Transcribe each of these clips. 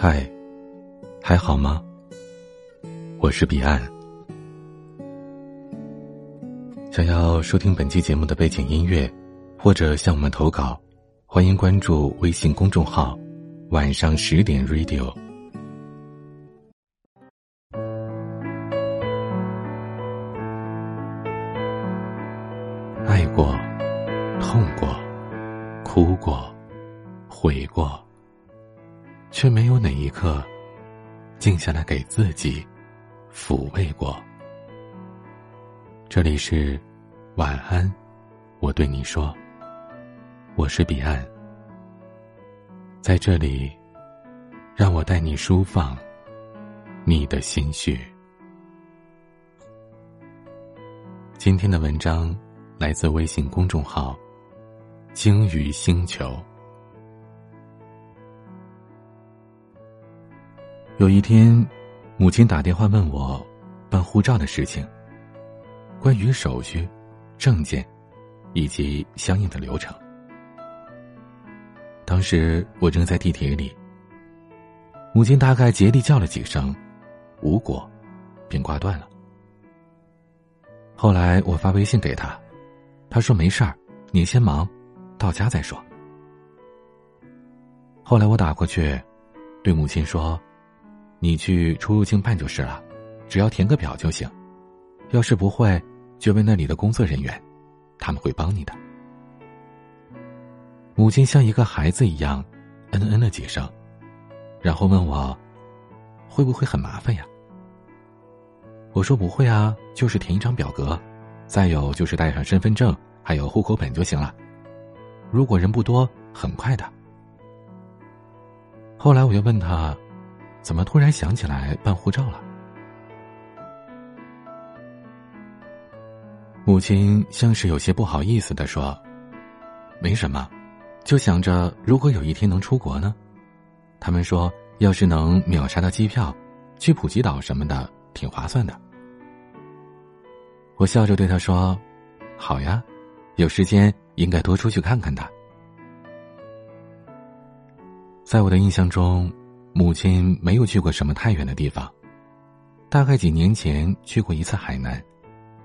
嗨，还好吗？我是彼岸。想要收听本期节目的背景音乐，或者向我们投稿，欢迎关注微信公众号“晚上十点 Radio”。爱过，痛过，哭过，悔过。却没有哪一刻，静下来给自己抚慰过。这里是晚安，我对你说，我是彼岸，在这里，让我带你舒放你的心绪。今天的文章来自微信公众号“鲸鱼星球”。有一天，母亲打电话问我办护照的事情，关于手续、证件以及相应的流程。当时我正在地铁里，母亲大概竭力叫了几声，无果，便挂断了。后来我发微信给他，他说没事儿，你先忙，到家再说。后来我打过去，对母亲说。你去出入境办就是了，只要填个表就行。要是不会，就问那里的工作人员，他们会帮你的。母亲像一个孩子一样，嗯嗯了几声，然后问我，会不会很麻烦呀？我说不会啊，就是填一张表格，再有就是带上身份证还有户口本就行了。如果人不多，很快的。后来我又问他。怎么突然想起来办护照了？母亲像是有些不好意思的说：“没什么，就想着如果有一天能出国呢。他们说，要是能秒杀到机票，去普吉岛什么的，挺划算的。”我笑着对他说：“好呀，有时间应该多出去看看的。”在我的印象中。母亲没有去过什么太远的地方，大概几年前去过一次海南，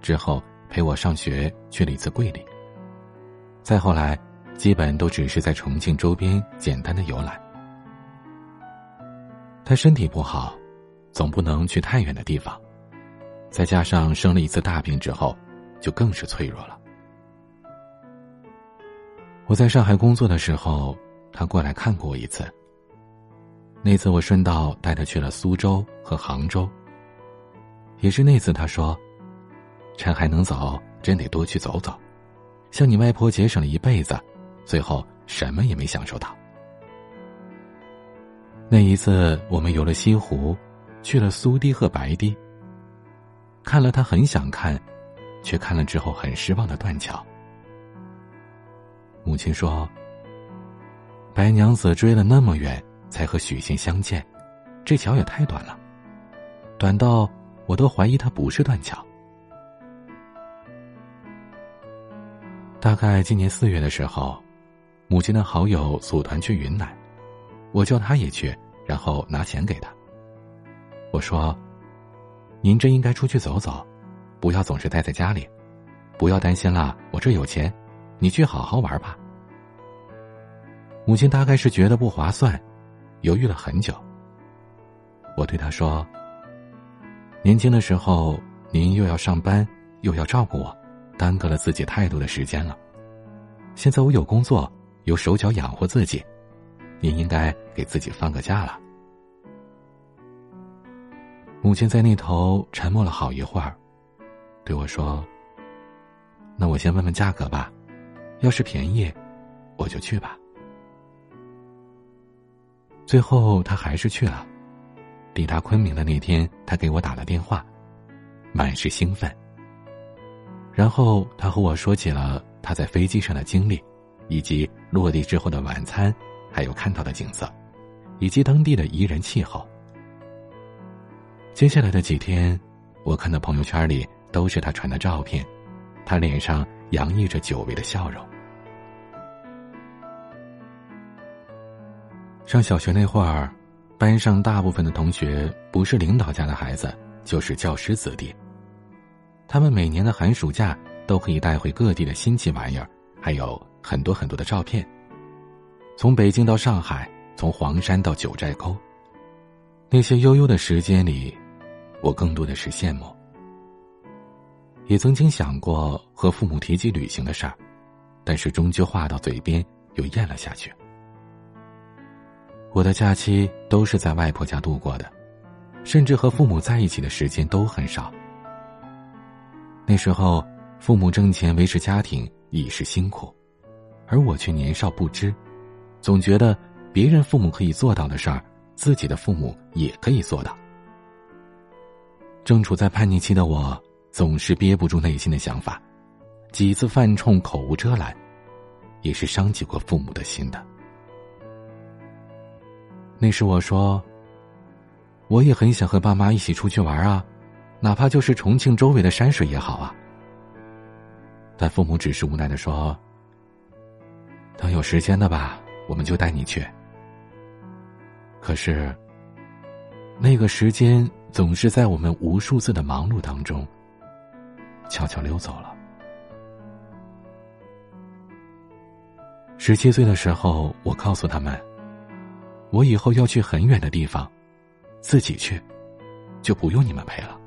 之后陪我上学去了一次桂林。再后来，基本都只是在重庆周边简单的游览。他身体不好，总不能去太远的地方，再加上生了一次大病之后，就更是脆弱了。我在上海工作的时候，他过来看过我一次。那次我顺道带他去了苏州和杭州。也是那次他说：“趁还能走，真得多去走走，向你外婆节省了一辈子，最后什么也没享受到。”那一次我们游了西湖，去了苏堤和白堤，看了他很想看，却看了之后很失望的断桥。母亲说：“白娘子追了那么远。”才和许仙相见，这桥也太短了，短到我都怀疑它不是断桥。大概今年四月的时候，母亲的好友组团去云南，我叫他也去，然后拿钱给他。我说：“您真应该出去走走，不要总是待在家里，不要担心啦，我这有钱，你去好好玩吧。”母亲大概是觉得不划算。犹豫了很久，我对他说：“年轻的时候，您又要上班，又要照顾我，耽搁了自己太多的时间了。现在我有工作，有手脚养活自己，您应该给自己放个假了。”母亲在那头沉默了好一会儿，对我说：“那我先问问价格吧，要是便宜，我就去吧。”最后，他还是去了。抵达昆明的那天，他给我打了电话，满是兴奋。然后他和我说起了他在飞机上的经历，以及落地之后的晚餐，还有看到的景色，以及当地的宜人气候。接下来的几天，我看到朋友圈里都是他传的照片，他脸上洋溢着久违的笑容。上小学那会儿，班上大部分的同学不是领导家的孩子，就是教师子弟。他们每年的寒暑假都可以带回各地的新奇玩意儿，还有很多很多的照片。从北京到上海，从黄山到九寨沟，那些悠悠的时间里，我更多的是羡慕。也曾经想过和父母提起旅行的事儿，但是终究话到嘴边又咽了下去。我的假期都是在外婆家度过的，甚至和父母在一起的时间都很少。那时候，父母挣钱维持家庭已是辛苦，而我却年少不知，总觉得别人父母可以做到的事儿，自己的父母也可以做到。正处在叛逆期的我。总是憋不住内心的想法，几次犯冲，口无遮拦，也是伤及过父母的心的。那时我说：“我也很想和爸妈一起出去玩啊，哪怕就是重庆周围的山水也好啊。”但父母只是无奈的说：“等有时间的吧，我们就带你去。”可是，那个时间总是在我们无数次的忙碌当中。悄悄溜走了。十七岁的时候，我告诉他们，我以后要去很远的地方，自己去，就不用你们陪了。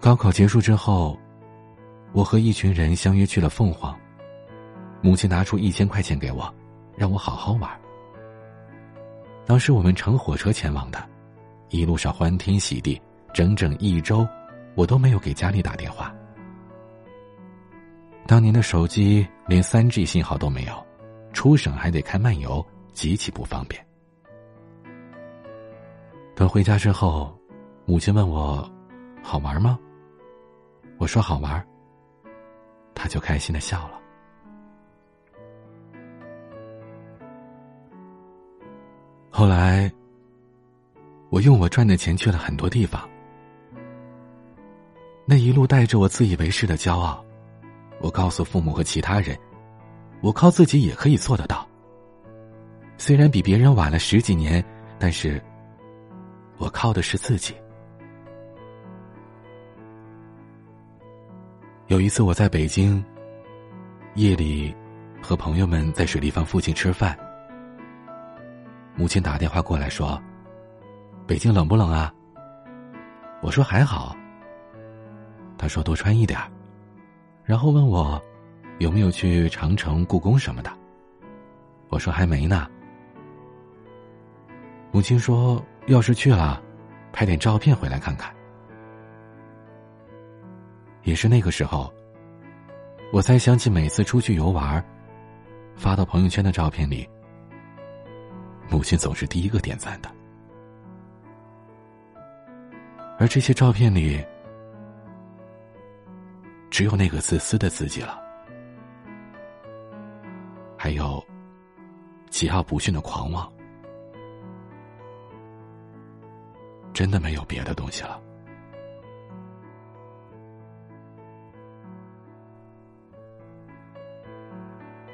高考结束之后，我和一群人相约去了凤凰，母亲拿出一千块钱给我，让我好好玩。当时我们乘火车前往的，一路上欢天喜地。整整一周，我都没有给家里打电话。当年的手机连三 G 信号都没有，出省还得开漫游，极其不方便。等回家之后，母亲问我：“好玩吗？”我说：“好玩。”他就开心的笑了。后来，我用我赚的钱去了很多地方。那一路带着我自以为是的骄傲，我告诉父母和其他人，我靠自己也可以做得到。虽然比别人晚了十几年，但是我靠的是自己。有一次我在北京，夜里和朋友们在水立方附近吃饭，母亲打电话过来说：“北京冷不冷啊？”我说：“还好。”他说：“多穿一点然后问我有没有去长城、故宫什么的。我说还没呢。母亲说：“要是去了，拍点照片回来看看。”也是那个时候，我才想起每次出去游玩，发到朋友圈的照片里，母亲总是第一个点赞的，而这些照片里。只有那个自私的自己了，还有桀骜不驯的狂妄，真的没有别的东西了。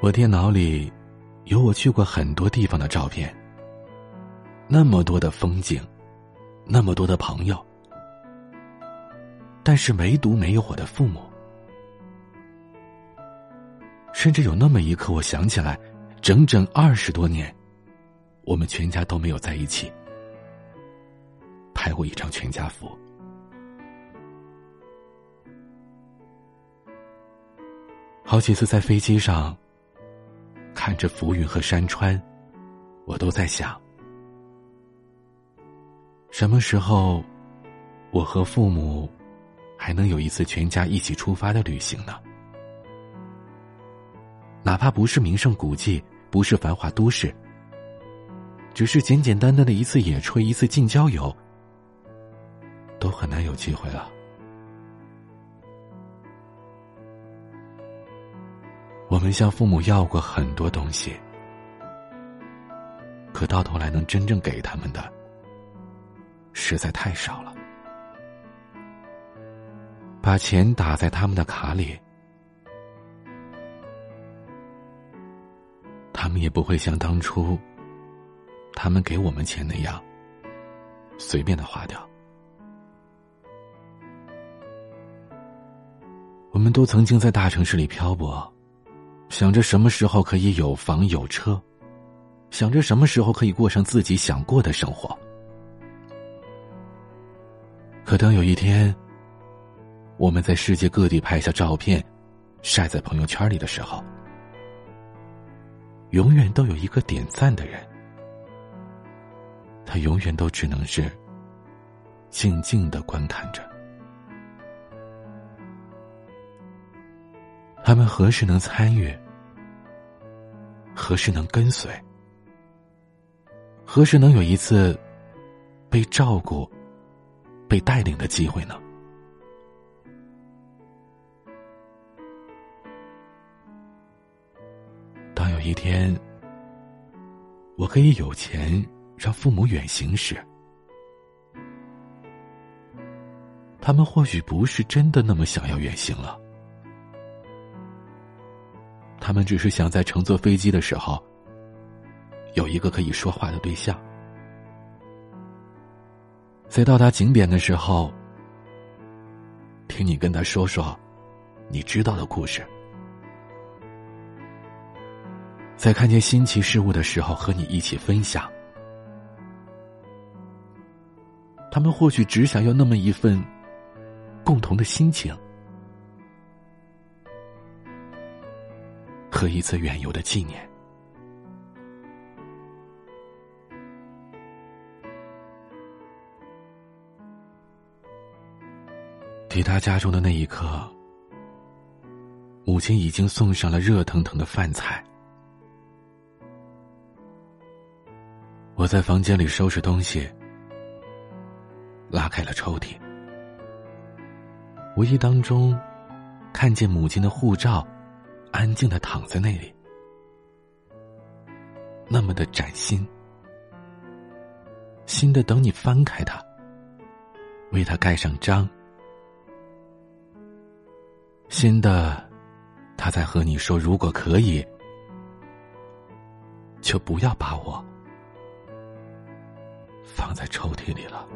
我电脑里有我去过很多地方的照片，那么多的风景，那么多的朋友，但是唯独没有我的父母。甚至有那么一刻，我想起来，整整二十多年，我们全家都没有在一起拍过一张全家福。好几次在飞机上看着浮云和山川，我都在想，什么时候我和父母还能有一次全家一起出发的旅行呢？哪怕不是名胜古迹，不是繁华都市，只是简简单单的一次野炊，一次近郊游，都很难有机会了。我们向父母要过很多东西，可到头来能真正给他们的，实在太少了。把钱打在他们的卡里。也不会像当初他们给我们钱那样随便的花掉。我们都曾经在大城市里漂泊，想着什么时候可以有房有车，想着什么时候可以过上自己想过的生活。可当有一天，我们在世界各地拍下照片，晒在朋友圈里的时候，永远都有一个点赞的人，他永远都只能是静静的观看着。他们何时能参与？何时能跟随？何时能有一次被照顾、被带领的机会呢？一天我可以有钱让父母远行时，他们或许不是真的那么想要远行了。他们只是想在乘坐飞机的时候，有一个可以说话的对象；在到达景点的时候，听你跟他说说你知道的故事；在看见新奇事物的时候，和你一起分享。他们或许只想要那么一份共同的心情。和一次远游的纪念。抵达家中的那一刻，母亲已经送上了热腾腾的饭菜。我在房间里收拾东西，拉开了抽屉，无意当中看见母亲的护照。安静的躺在那里，那么的崭新，新的等你翻开它，为它盖上章，新的，他在和你说：“如果可以，就不要把我放在抽屉里了。”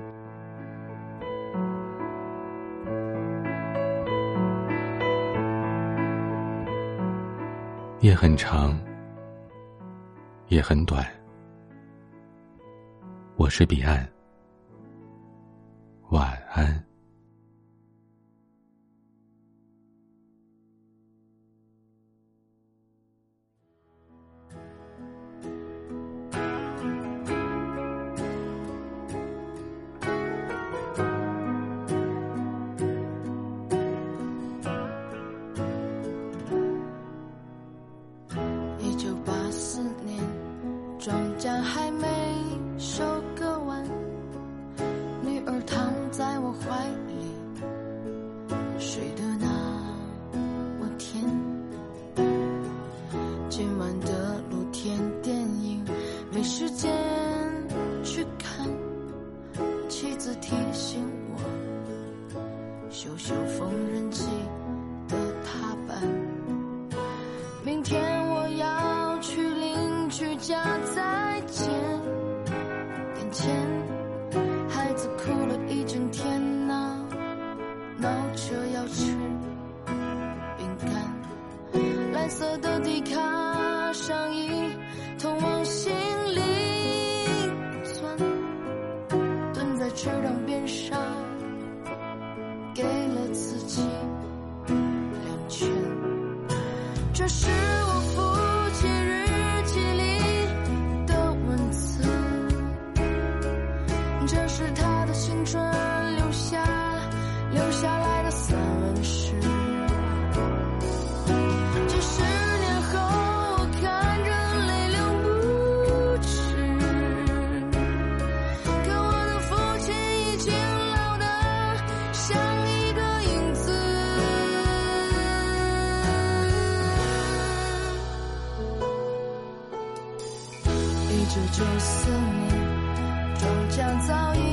夜很长，也很短。我是彼岸，晚安。提醒我修修缝纫机池塘边上。给了自己两拳，这是这就是你终将早已